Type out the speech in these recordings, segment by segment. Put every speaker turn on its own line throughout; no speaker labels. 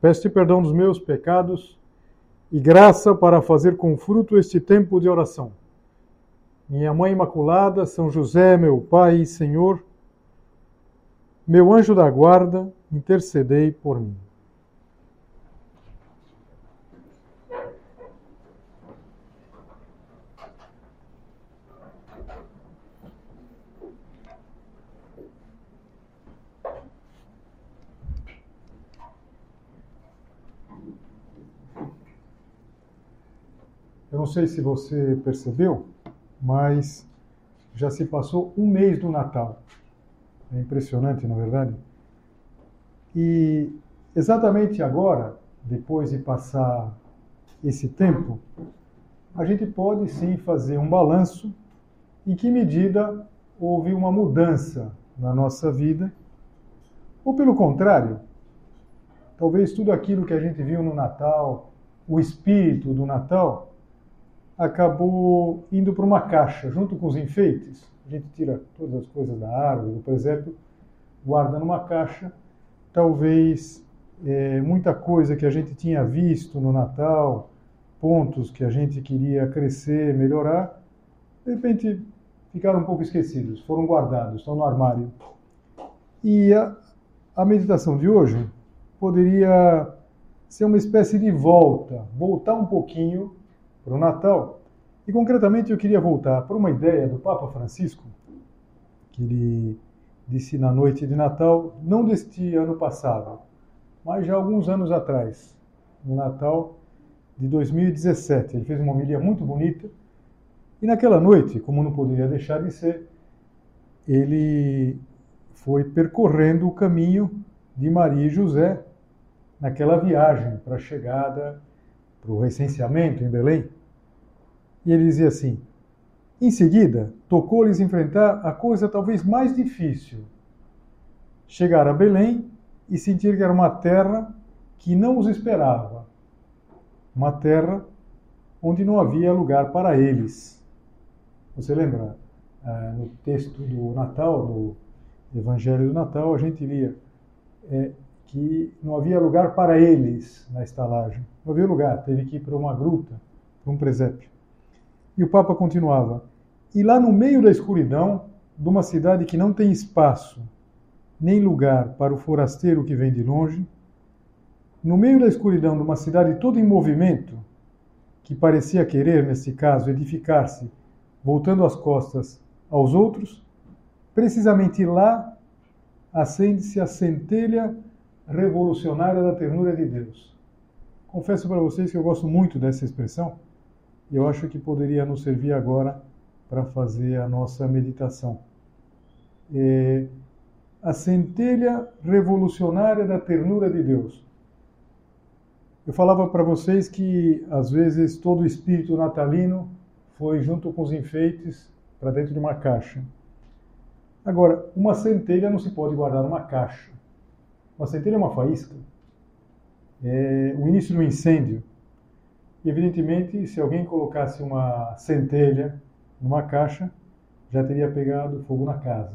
Peço-te perdão dos meus pecados e graça para fazer com fruto este tempo de oração. Minha Mãe Imaculada, São José, meu Pai e Senhor, meu anjo da guarda, intercedei por mim. Não sei se você percebeu, mas já se passou um mês do Natal. É impressionante, na é verdade. E exatamente agora, depois de passar esse tempo, a gente pode sim fazer um balanço em que medida houve uma mudança na nossa vida, ou pelo contrário, talvez tudo aquilo que a gente viu no Natal, o espírito do Natal, acabou indo para uma caixa junto com os enfeites a gente tira todas as coisas da árvore, por exemplo, guarda numa caixa. Talvez é, muita coisa que a gente tinha visto no Natal, pontos que a gente queria crescer, melhorar, de repente ficaram um pouco esquecidos, foram guardados, estão no armário. E a, a meditação de hoje poderia ser uma espécie de volta, voltar um pouquinho para o Natal e concretamente eu queria voltar para uma ideia do Papa Francisco, que ele disse na noite de Natal, não deste ano passado, mas já alguns anos atrás, no Natal de 2017. Ele fez uma homilia muito bonita e naquela noite, como não poderia deixar de ser, ele foi percorrendo o caminho de Maria e José naquela viagem para a chegada, para o recenseamento em Belém. E ele dizia assim: Em seguida, tocou-lhes enfrentar a coisa talvez mais difícil. Chegar a Belém e sentir que era uma terra que não os esperava. Uma terra onde não havia lugar para eles. Você lembra? Ah, no texto do Natal, no Evangelho do Natal, a gente lia é, que não havia lugar para eles na estalagem. Não havia lugar, teve que ir para uma gruta, para um presépio. E o Papa continuava: E lá no meio da escuridão, de uma cidade que não tem espaço nem lugar para o forasteiro que vem de longe, no meio da escuridão de uma cidade toda em movimento, que parecia querer, nesse caso, edificar-se, voltando as costas aos outros, precisamente lá acende-se a centelha revolucionária da ternura de Deus. Confesso para vocês que eu gosto muito dessa expressão eu acho que poderia nos servir agora para fazer a nossa meditação. É, a centelha revolucionária da ternura de Deus. Eu falava para vocês que às vezes todo o espírito natalino foi junto com os enfeites para dentro de uma caixa. Agora, uma centelha não se pode guardar numa caixa. Uma centelha é uma faísca. É o início de um incêndio. E, evidentemente, se alguém colocasse uma centelha numa caixa, já teria pegado fogo na casa.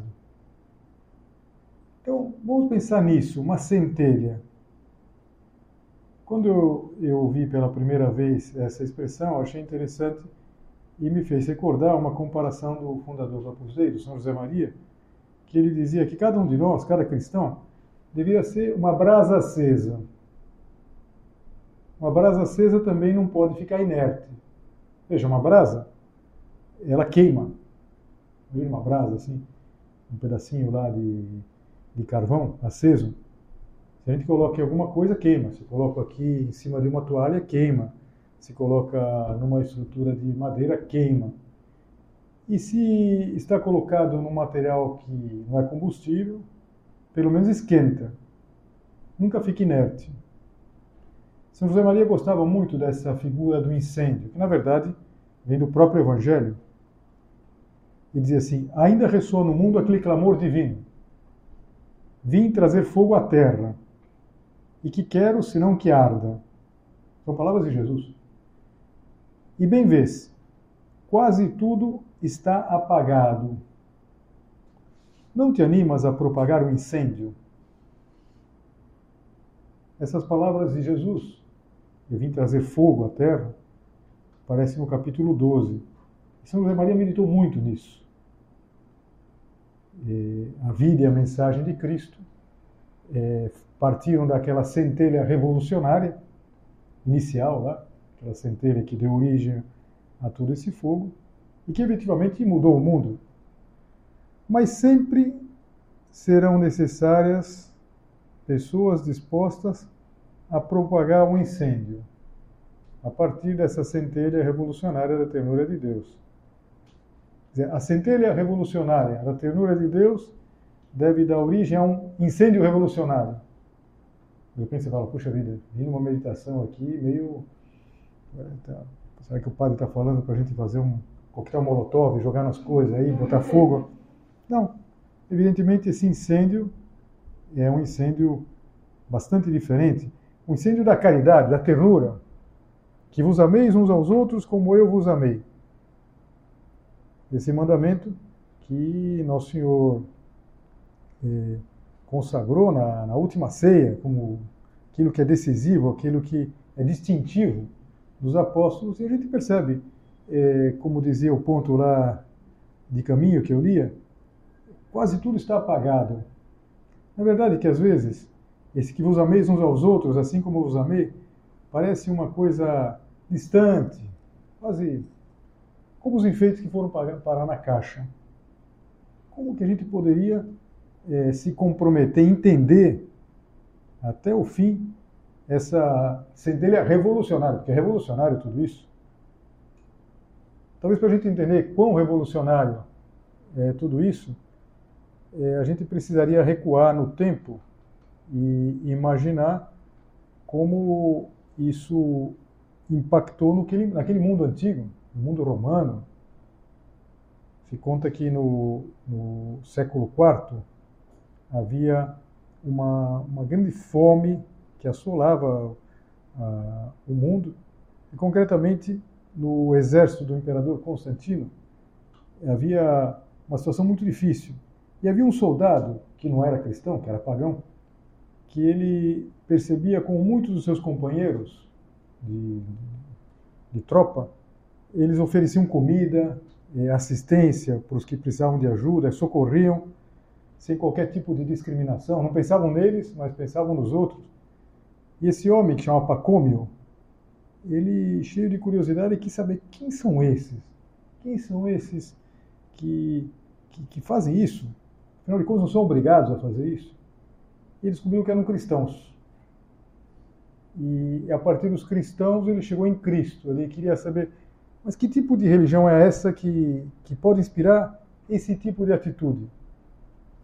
Então, vamos pensar nisso, uma centelha. Quando eu, eu ouvi pela primeira vez essa expressão, achei interessante e me fez recordar uma comparação do fundador do Apostolado, São José Maria, que ele dizia que cada um de nós, cada cristão, deveria ser uma brasa acesa uma brasa acesa também não pode ficar inerte. Veja, uma brasa, ela queima. Viu uma brasa assim? Um pedacinho lá de, de carvão aceso. Se a gente coloca em alguma coisa, queima. Se coloca aqui em cima de uma toalha, queima. Se coloca numa estrutura de madeira, queima. E se está colocado num material que não é combustível, pelo menos esquenta. Nunca fica inerte. São José Maria gostava muito dessa figura do incêndio, que na verdade vem do próprio Evangelho. E dizia assim: Ainda ressoa no mundo aquele clamor divino. Vim trazer fogo à terra, e que quero senão que arda. São palavras de Jesus. E bem vês, quase tudo está apagado. Não te animas a propagar o incêndio? Essas palavras de Jesus, eu vim trazer fogo à terra, aparecem no capítulo 12. São José Maria meditou muito nisso. E a vida e a mensagem de Cristo é, partiram daquela centelha revolucionária inicial lá, aquela centelha que deu origem a todo esse fogo e que efetivamente mudou o mundo. Mas sempre serão necessárias pessoas dispostas a propagar um incêndio a partir dessa centelha revolucionária da ternura de Deus. A centelha revolucionária da ternura de Deus deve dar origem a um incêndio revolucionário. De repente você fala, puxa vida, vim numa meditação aqui meio Tá, será que o padre está falando para a gente fazer um coquetel molotov, jogar nas coisas aí, botar fogo? Não. Evidentemente, esse incêndio é um incêndio bastante diferente. O incêndio da caridade, da ternura. Que vos ameis uns aos outros como eu vos amei. Esse mandamento que Nosso Senhor eh, consagrou na, na última ceia como aquilo que é decisivo, aquilo que é distintivo dos apóstolos, e a gente percebe, é, como dizia o ponto lá de caminho que eu lia, quase tudo está apagado. Na verdade que às vezes, esse que vos ameis uns aos outros, assim como vos amei, parece uma coisa distante, quase como os enfeites que foram parar na caixa. Como que a gente poderia é, se comprometer, entender até o fim essa centelha revolucionária, porque é revolucionário tudo isso. Talvez para a gente entender quão revolucionário é tudo isso, é, a gente precisaria recuar no tempo e imaginar como isso impactou no que, naquele mundo antigo, no mundo romano. Se conta que no, no século IV havia uma, uma grande fome que assolava uh, o mundo, e concretamente no exército do imperador Constantino, havia uma situação muito difícil. E havia um soldado que não era cristão, que era pagão, que ele percebia com muitos dos seus companheiros de, de tropa, eles ofereciam comida, eh, assistência para os que precisavam de ajuda, socorriam sem qualquer tipo de discriminação, não pensavam neles, mas pensavam nos outros. E esse homem, que chama Pacômio, ele, cheio de curiosidade, quis saber quem são esses. Quem são esses que, que, que fazem isso? Afinal de contas, não são obrigados a fazer isso. E descobriu que eram cristãos. E a partir dos cristãos, ele chegou em Cristo. Ele queria saber, mas que tipo de religião é essa que, que pode inspirar esse tipo de atitude?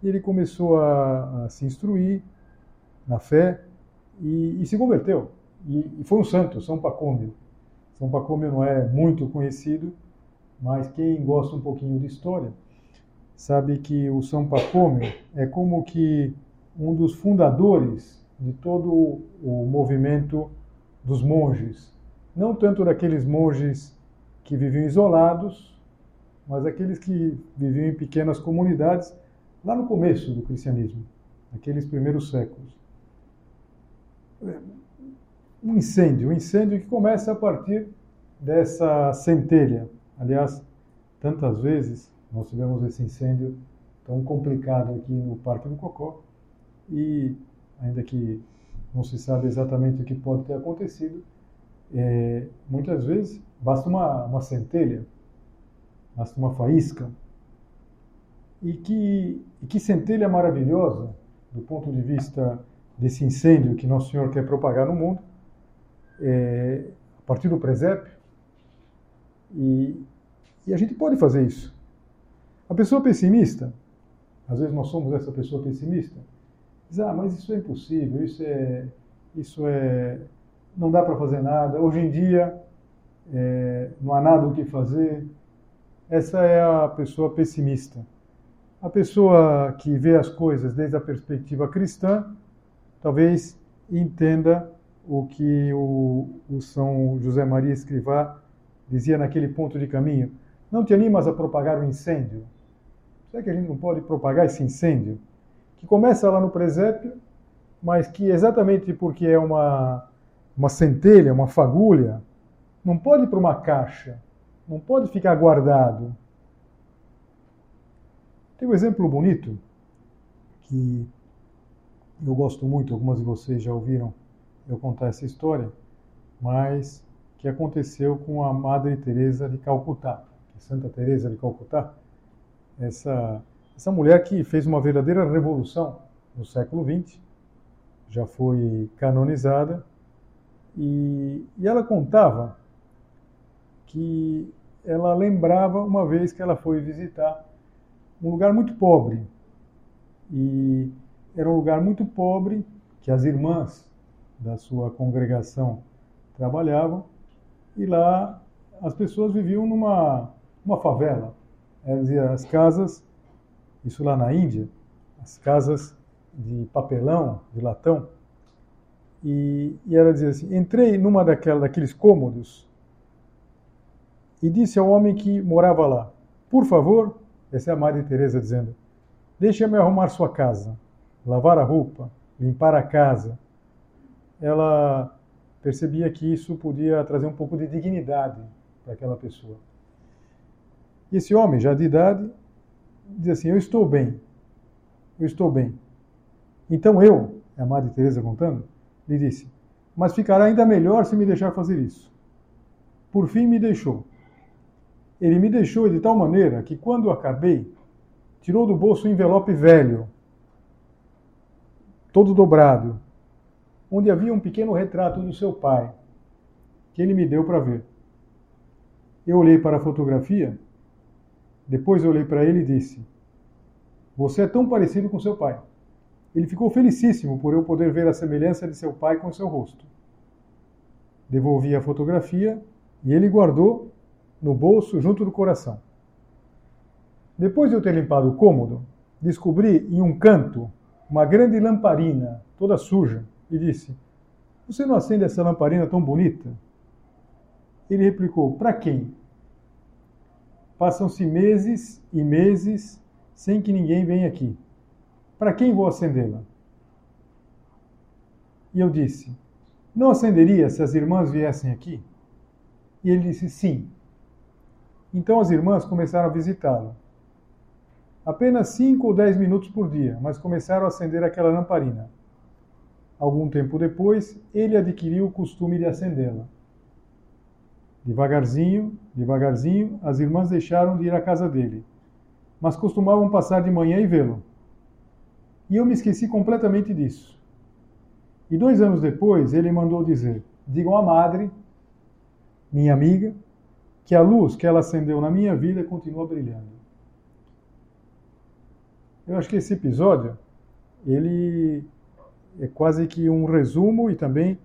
E ele começou a, a se instruir na fé e, e se converteu. E, e, foi um santo, São Pacômio. São Pacômio não é muito conhecido, mas quem gosta um pouquinho de história sabe que o São Pacômio é como que um dos fundadores de todo o movimento dos monges. Não tanto daqueles monges que viviam isolados, mas aqueles que viviam em pequenas comunidades lá no começo do cristianismo, naqueles primeiros séculos um incêndio, um incêndio que começa a partir dessa centelha. Aliás, tantas vezes nós tivemos esse incêndio tão complicado aqui no Parque do Cocó e ainda que não se sabe exatamente o que pode ter acontecido, é, muitas vezes basta uma, uma centelha, basta uma faísca. E que, e que centelha maravilhosa do ponto de vista desse incêndio que Nosso Senhor quer propagar no mundo, é, a partir do presépio. E, e a gente pode fazer isso. A pessoa pessimista, às vezes nós somos essa pessoa pessimista, diz, ah, mas isso é impossível, isso é, isso é, não dá para fazer nada, hoje em dia é, não há nada o que fazer. Essa é a pessoa pessimista. A pessoa que vê as coisas desde a perspectiva cristã, talvez entenda o que o, o São José Maria Escrivá dizia naquele ponto de caminho. Não te animas a propagar o um incêndio? Será que a gente não pode propagar esse incêndio? Que começa lá no presépio, mas que exatamente porque é uma, uma centelha, uma fagulha, não pode ir para uma caixa, não pode ficar guardado. Tem um exemplo bonito que eu gosto muito, algumas de vocês já ouviram eu contar essa história, mas que aconteceu com a Madre Teresa de Calcutá, Santa Teresa de Calcutá, essa essa mulher que fez uma verdadeira revolução no século XX, já foi canonizada e, e ela contava que ela lembrava uma vez que ela foi visitar um lugar muito pobre e era um lugar muito pobre que as irmãs da sua congregação trabalhavam, e lá as pessoas viviam numa uma favela. As casas, isso lá na Índia, as casas de papelão, de latão, e, e ela dizia assim, entrei numa daquela, daqueles cômodos e disse ao homem que morava lá, por favor, essa é a Maria Teresa dizendo, deixe-me arrumar sua casa, lavar a roupa, limpar a casa, ela percebia que isso podia trazer um pouco de dignidade para aquela pessoa. Esse homem, já de idade, diz assim: Eu estou bem, eu estou bem. Então eu, é a Madre Teresa contando, lhe disse: Mas ficará ainda melhor se me deixar fazer isso. Por fim, me deixou. Ele me deixou de tal maneira que, quando acabei, tirou do bolso um envelope velho, todo dobrado, onde havia um pequeno retrato do seu pai, que ele me deu para ver. Eu olhei para a fotografia, depois olhei para ele e disse: Você é tão parecido com seu pai. Ele ficou felicíssimo por eu poder ver a semelhança de seu pai com seu rosto. Devolvi a fotografia e ele guardou no bolso junto do coração. Depois de eu ter limpado o cômodo, descobri em um canto uma grande lamparina, toda suja, e disse: Você não acende essa lamparina tão bonita? Ele replicou: Para quem? Passam-se meses e meses sem que ninguém venha aqui. Para quem vou acendê-la? E eu disse: Não acenderia se as irmãs viessem aqui? E ele disse: Sim. Então as irmãs começaram a visitá-lo. Apenas cinco ou dez minutos por dia, mas começaram a acender aquela lamparina. Algum tempo depois, ele adquiriu o costume de acendê-la. Devagarzinho, devagarzinho, as irmãs deixaram de ir à casa dele, mas costumavam passar de manhã e vê-lo. E eu me esqueci completamente disso. E dois anos depois, ele mandou dizer: Digam à madre, minha amiga, que a luz que ela acendeu na minha vida continua brilhando. Eu acho que esse episódio, ele é quase que um resumo e também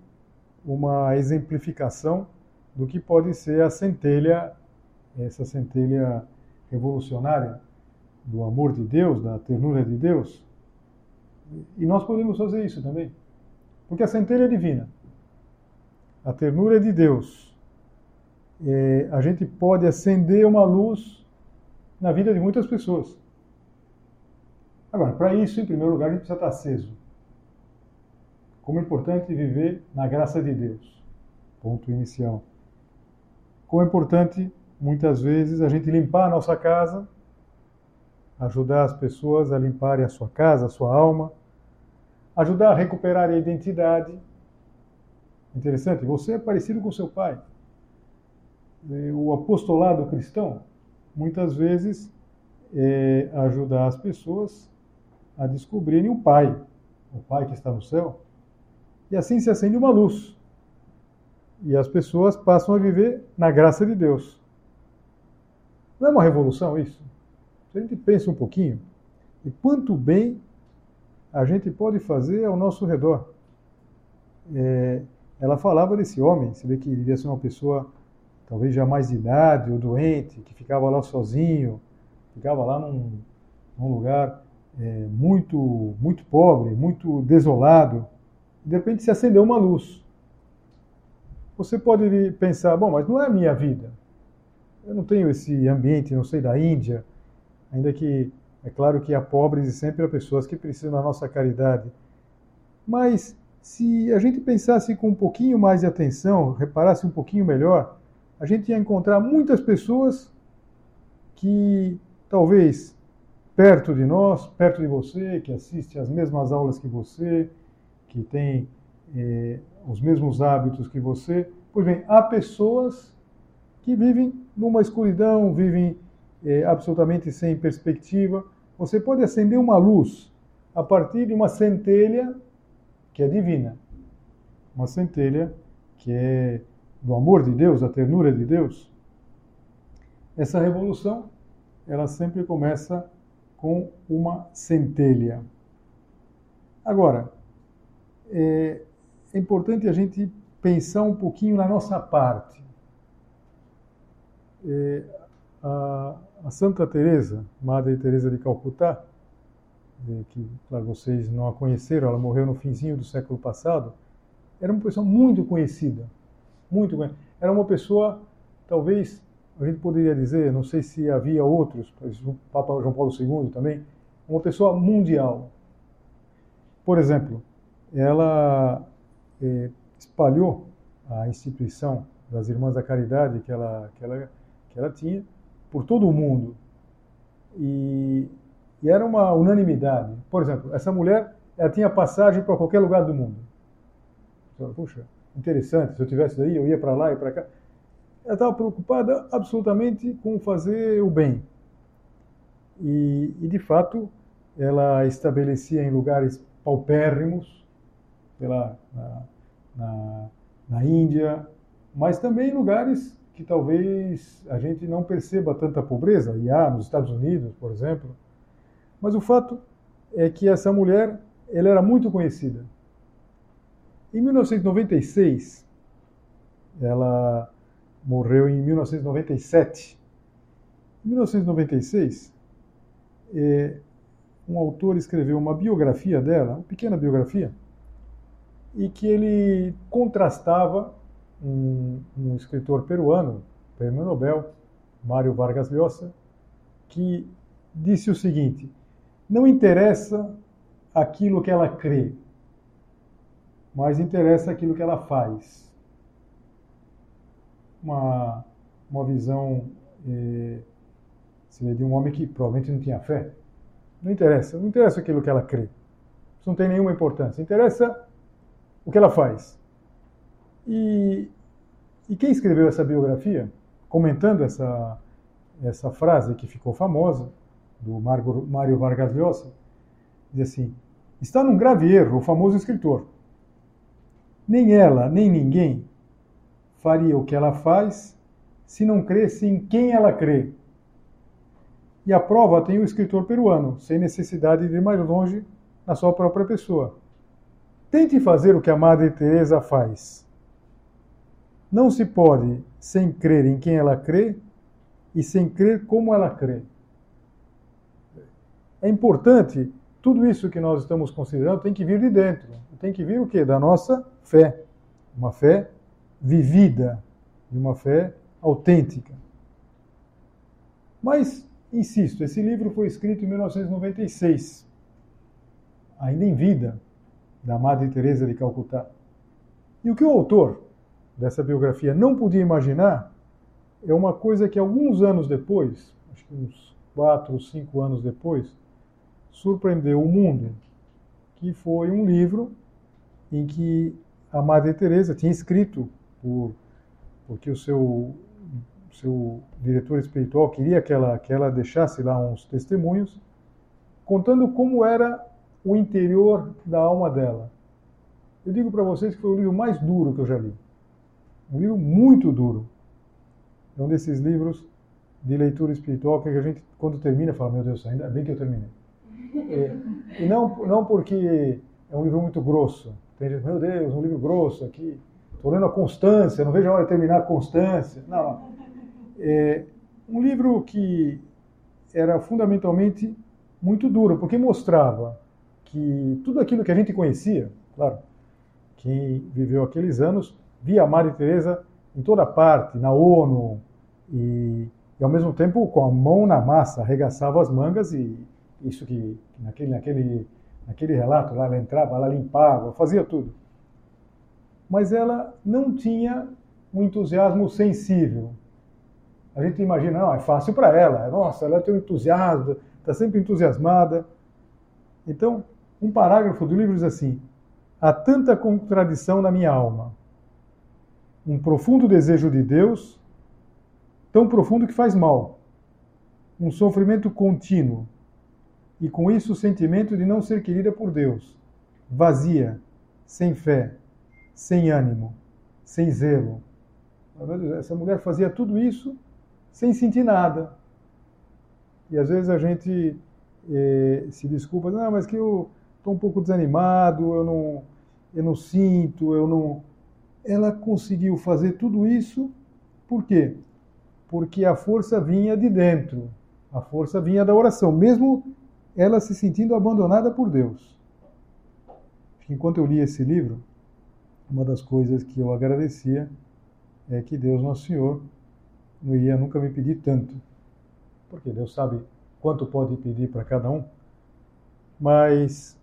uma exemplificação do que pode ser a centelha, essa centelha revolucionária do amor de Deus, da ternura de Deus. E nós podemos fazer isso também. Porque a centelha é divina. A ternura é de Deus. É, a gente pode acender uma luz na vida de muitas pessoas. Agora, para isso, em primeiro lugar, a gente precisa estar aceso como é importante viver na graça de Deus. Ponto inicial. Como é importante, muitas vezes, a gente limpar a nossa casa, ajudar as pessoas a limparem a sua casa, a sua alma, ajudar a recuperar a identidade. Interessante, você é parecido com seu pai. O apostolado cristão, muitas vezes, é ajudar as pessoas a descobrirem o Pai, o Pai que está no céu, e assim se acende uma luz. E as pessoas passam a viver na graça de Deus. Não é uma revolução isso? Se a gente pensa um pouquinho, e quanto bem a gente pode fazer ao nosso redor. É, ela falava desse homem, você vê que devia ser uma pessoa talvez já mais de idade ou doente, que ficava lá sozinho, ficava lá num, num lugar é, muito, muito pobre, muito desolado. De repente se acendeu uma luz. Você pode pensar, bom, mas não é a minha vida. Eu não tenho esse ambiente, não sei, da Índia, ainda que é claro que há pobres e sempre há pessoas que precisam da nossa caridade. Mas se a gente pensasse com um pouquinho mais de atenção, reparasse um pouquinho melhor, a gente ia encontrar muitas pessoas que talvez perto de nós, perto de você, que assiste às mesmas aulas que você, que tem eh, os mesmos hábitos que você. Pois bem, há pessoas que vivem numa escuridão, vivem eh, absolutamente sem perspectiva. Você pode acender uma luz a partir de uma centelha que é divina. Uma centelha que é do amor de Deus, da ternura de Deus. Essa revolução, ela sempre começa com uma centelha. Agora, é, é importante a gente pensar um pouquinho na nossa parte. É, a, a, Santa Teresa, Madre Teresa de Calcutá, é, que claro, vocês não a conheceram, ela morreu no finzinho do século passado, era uma pessoa muito conhecida, muito conhecida. Era uma pessoa, talvez a gente poderia dizer, não sei se havia outros, o Papa João Paulo II também, uma pessoa mundial. Por exemplo, ela eh, espalhou a instituição das Irmãs da Caridade que ela, que ela, que ela tinha por todo o mundo. E, e era uma unanimidade. Por exemplo, essa mulher ela tinha passagem para qualquer lugar do mundo. Puxa, interessante, se eu tivesse daí, eu ia para lá e para cá ela estava preocupada absolutamente com fazer o bem. E, e, de fato, ela estabelecia em lugares paupérrimos, pela, na, na, na Índia, mas também em lugares que talvez a gente não perceba tanta pobreza, e há nos Estados Unidos, por exemplo. Mas o fato é que essa mulher ela era muito conhecida. Em 1996, ela morreu em 1997. Em 1996, é, um autor escreveu uma biografia dela, uma pequena biografia, e que ele contrastava um, um escritor peruano, prêmio Nobel, Mário Vargas Llosa, que disse o seguinte: não interessa aquilo que ela crê, mas interessa aquilo que ela faz uma, uma visão eh, de um homem que provavelmente não tinha fé. Não interessa, não interessa aquilo que ela crê. Isso não tem nenhuma importância. Interessa o que ela faz. E, e quem escreveu essa biografia, comentando essa, essa frase que ficou famosa, do Mário Vargas Llosa, diz assim: está num grave erro o famoso escritor. Nem ela, nem ninguém faria o que ela faz se não cresce em quem ela crê. E a prova tem o escritor peruano, sem necessidade de ir mais longe na sua própria pessoa. Tente fazer o que a Madre Teresa faz. Não se pode sem crer em quem ela crê e sem crer como ela crê. É importante, tudo isso que nós estamos considerando tem que vir de dentro. Tem que vir o quê? Da nossa fé. Uma fé vivida, de uma fé autêntica. Mas, insisto, esse livro foi escrito em 1996, ainda em vida, da Madre Teresa de Calcutá. E o que o autor dessa biografia não podia imaginar é uma coisa que alguns anos depois, acho que uns quatro, cinco anos depois, surpreendeu o mundo, que foi um livro em que a Madre Teresa tinha escrito por, porque o seu, seu diretor espiritual queria que ela, que ela deixasse lá uns testemunhos, contando como era o interior da alma dela. Eu digo para vocês que foi o livro mais duro que eu já li. Um livro muito duro. É um desses livros de leitura espiritual que a gente, quando termina, fala: Meu Deus, ainda bem que eu terminei. É, e não, não porque é um livro muito grosso. Tem gente, meu Deus, um livro grosso aqui. estou lendo a Constância, não vejo a hora de terminar a Constância. Não, É um livro que era fundamentalmente muito duro, porque mostrava que tudo aquilo que a gente conhecia, claro, quem viveu aqueles anos, via a Maria Teresa em toda parte, na ONU, e, e, ao mesmo tempo com a mão na massa, arregaçava as mangas e isso que naquele, naquele, naquele relato lá ela entrava, ela limpava, fazia tudo. Mas ela não tinha um entusiasmo sensível. A gente imagina, não, é fácil para ela, nossa, ela tem um entusiasmo, está sempre entusiasmada. Então, um parágrafo do livro diz assim: há tanta contradição na minha alma, um profundo desejo de Deus, tão profundo que faz mal, um sofrimento contínuo, e com isso o sentimento de não ser querida por Deus, vazia, sem fé, sem ânimo, sem zelo. Essa mulher fazia tudo isso sem sentir nada. E às vezes a gente eh, se desculpa, não, mas que eu estou um pouco desanimado, eu não, eu não sinto, eu não. Ela conseguiu fazer tudo isso, por quê? Porque a força vinha de dentro, a força vinha da oração, mesmo ela se sentindo abandonada por Deus. Enquanto eu li esse livro, uma das coisas que eu agradecia é que Deus, nosso Senhor, não ia nunca me pedir tanto, porque Deus sabe quanto pode pedir para cada um. Mas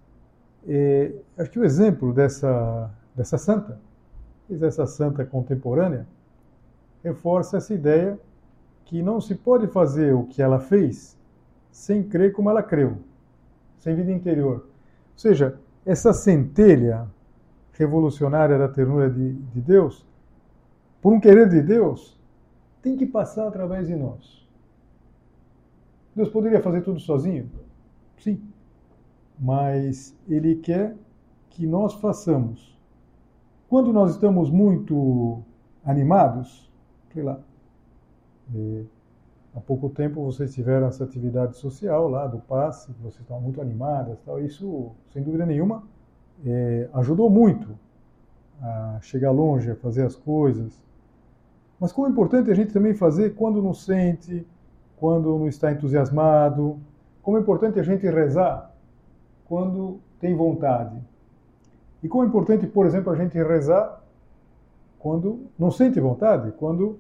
é, acho que o exemplo dessa, dessa santa, dessa santa contemporânea, reforça essa ideia que não se pode fazer o que ela fez sem crer como ela creu, sem vida interior. Ou seja, essa centelha revolucionária da ternura de, de Deus, por um querer de Deus, tem que passar através de nós. Deus poderia fazer tudo sozinho? Sim. Mas Ele quer que nós façamos. Quando nós estamos muito animados, sei lá, é, há pouco tempo vocês tiveram essa atividade social lá do passe, vocês estavam muito animadas, tal. Isso, sem dúvida nenhuma, é, ajudou muito a chegar longe, a fazer as coisas. Mas como é importante a gente também fazer quando não sente, quando não está entusiasmado, como é importante a gente rezar quando tem vontade. E como é importante, por exemplo, a gente rezar quando não sente vontade, quando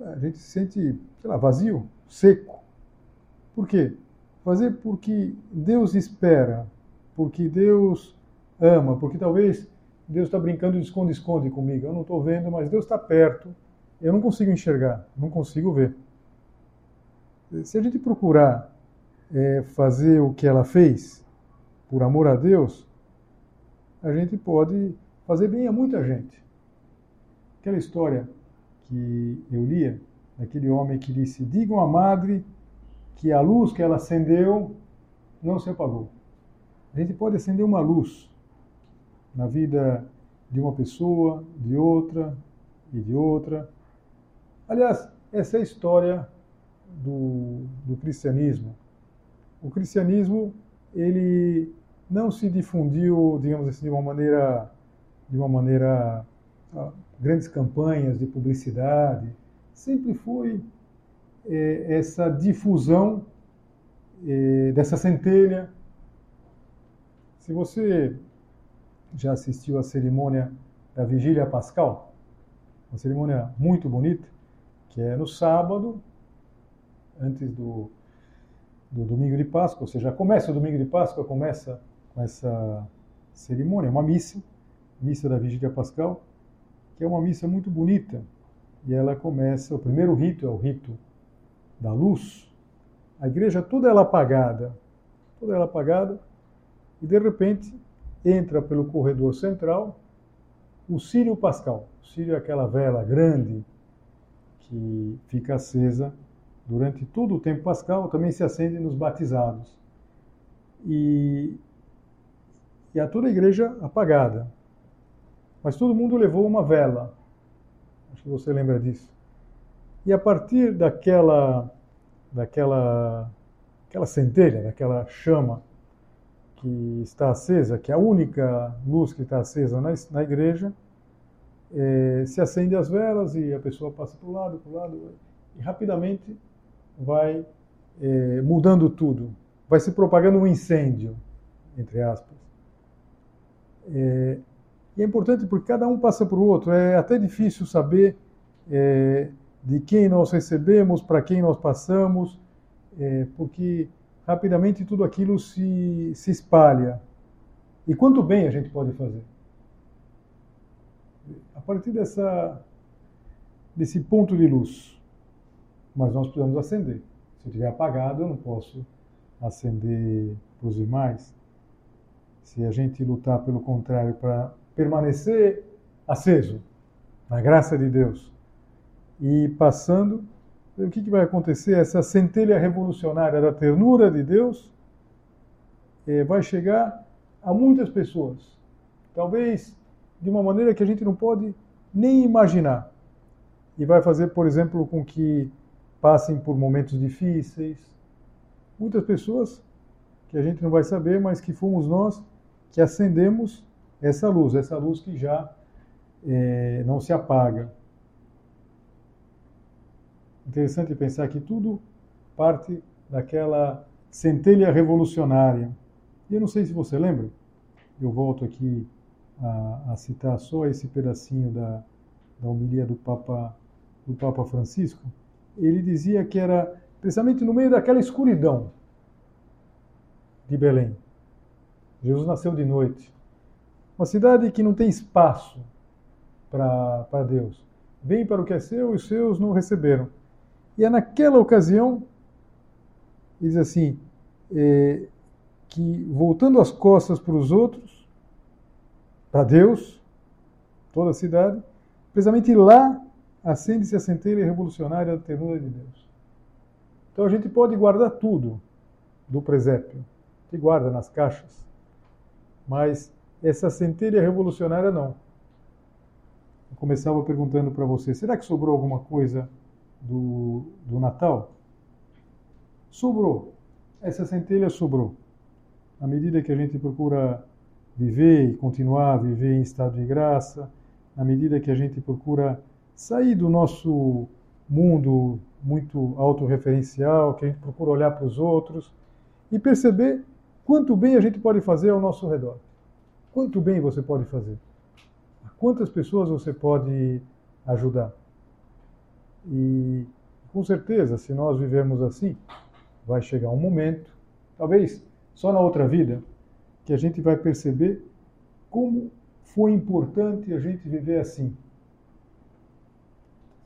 a gente se sente, sei lá, vazio, seco. Por quê? Fazer porque Deus espera, porque Deus ama, porque talvez Deus está brincando de esconde-esconde comigo. Eu não estou vendo, mas Deus está perto. Eu não consigo enxergar, não consigo ver. Se a gente procurar é, fazer o que ela fez, por amor a Deus, a gente pode fazer bem a muita gente. Aquela história que eu lia, daquele homem que disse: Digam à madre que a luz que ela acendeu não se apagou. A gente pode acender uma luz na vida de uma pessoa, de outra e de outra. Aliás, essa é a história do, do cristianismo. O cristianismo ele não se difundiu, digamos assim, de uma maneira, de uma maneira, ah, grandes campanhas de publicidade. Sempre foi é, essa difusão é, dessa centelha. Se você já assistiu à cerimônia da Vigília Pascal, uma cerimônia muito bonita, que é no sábado, antes do, do domingo de Páscoa, ou seja, começa o domingo de Páscoa, começa com essa cerimônia, uma missa, missa da Vigília Pascal, que é uma missa muito bonita, e ela começa, o primeiro rito é o rito da luz, a igreja toda ela apagada, toda ela apagada, e de repente entra pelo corredor central o Sírio Pascal. O Sírio é aquela vela grande que fica acesa durante todo o tempo pascal, também se acende nos batizados. E, e a toda a igreja apagada. Mas todo mundo levou uma vela. Acho que você lembra disso. E a partir daquela daquela aquela centelha, daquela chama que está acesa, que é a única luz que está acesa na, na igreja, é, se acende as velas e a pessoa passa para o lado, para o lado, e rapidamente vai é, mudando tudo. Vai se propagando um incêndio, entre aspas. É, e é importante porque cada um passa para o outro. É até difícil saber é, de quem nós recebemos, para quem nós passamos, é, porque rapidamente tudo aquilo se, se espalha. E quanto bem a gente pode fazer? A partir dessa, desse ponto de luz. Mas nós precisamos acender. Se eu estiver apagado, eu não posso acender para os demais. Se a gente lutar pelo contrário para permanecer aceso na graça de Deus e passando, o que, que vai acontecer? Essa centelha revolucionária da ternura de Deus é, vai chegar a muitas pessoas. Talvez de uma maneira que a gente não pode nem imaginar. E vai fazer, por exemplo, com que passem por momentos difíceis. Muitas pessoas que a gente não vai saber, mas que fomos nós que acendemos essa luz, essa luz que já é, não se apaga. Interessante pensar que tudo parte daquela centelha revolucionária. E eu não sei se você lembra, eu volto aqui a, a citar só esse pedacinho da, da homilia do Papa, do Papa Francisco. Ele dizia que era precisamente no meio daquela escuridão de Belém. Jesus nasceu de noite. Uma cidade que não tem espaço para Deus. Vem para o que é seu e os seus não receberam. E é naquela ocasião, diz assim, é, que voltando as costas para os outros, para Deus, toda a cidade, precisamente lá acende-se a centelha revolucionária da ternura de Deus. Então a gente pode guardar tudo do presépio, que guarda nas caixas, mas essa centelha revolucionária não. Eu começava perguntando para você: será que sobrou alguma coisa do, do Natal, sobrou. Essa centelha sobrou. À medida que a gente procura viver e continuar a viver em estado de graça, à medida que a gente procura sair do nosso mundo muito autorreferencial, que a gente procura olhar para os outros e perceber quanto bem a gente pode fazer ao nosso redor. Quanto bem você pode fazer? Quantas pessoas você pode ajudar? E com certeza, se nós vivemos assim, vai chegar um momento, talvez só na outra vida, que a gente vai perceber como foi importante a gente viver assim.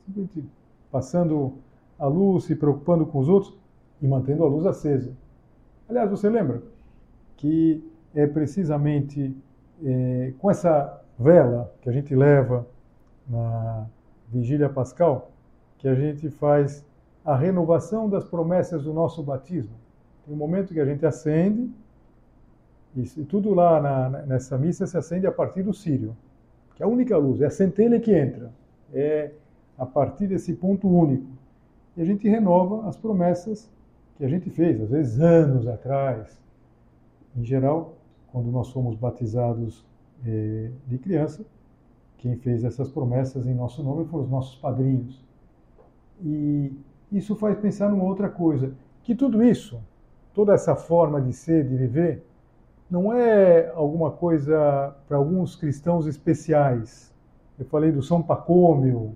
Simplesmente passando a luz, se preocupando com os outros e mantendo a luz acesa. Aliás, você lembra que é precisamente é, com essa vela que a gente leva na vigília pascal que a gente faz a renovação das promessas do nosso batismo. Tem um momento que a gente acende, e, tudo lá na, nessa missa se acende a partir do sírio, que é a única luz, é a centelha que entra. É a partir desse ponto único. E a gente renova as promessas que a gente fez, às vezes anos atrás. Em geral, quando nós fomos batizados eh, de criança, quem fez essas promessas em nosso nome foram os nossos padrinhos. E isso faz pensar numa outra coisa, que tudo isso, toda essa forma de ser, de viver, não é alguma coisa para alguns cristãos especiais. Eu falei do São Pacômio,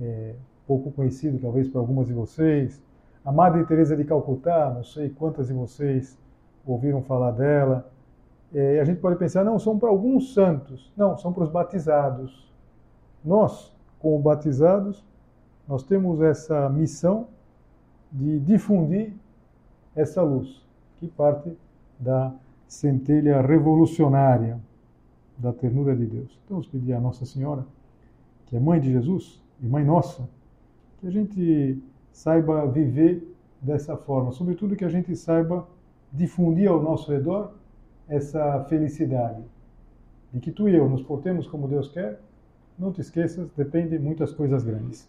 é, pouco conhecido talvez para algumas de vocês. A Madre Teresa de Calcutá, não sei quantas de vocês ouviram falar dela. É, a gente pode pensar, não, são para alguns santos. Não, são para os batizados. Nós, como batizados, nós temos essa missão de difundir essa luz, que parte da centelha revolucionária da ternura de Deus. Então, vamos pedir a Nossa Senhora, que é mãe de Jesus e mãe nossa, que a gente saiba viver dessa forma, sobretudo que a gente saiba difundir ao nosso redor essa felicidade, de que tu e eu nos portemos como Deus quer. Não te esqueças, depende de muitas coisas grandes.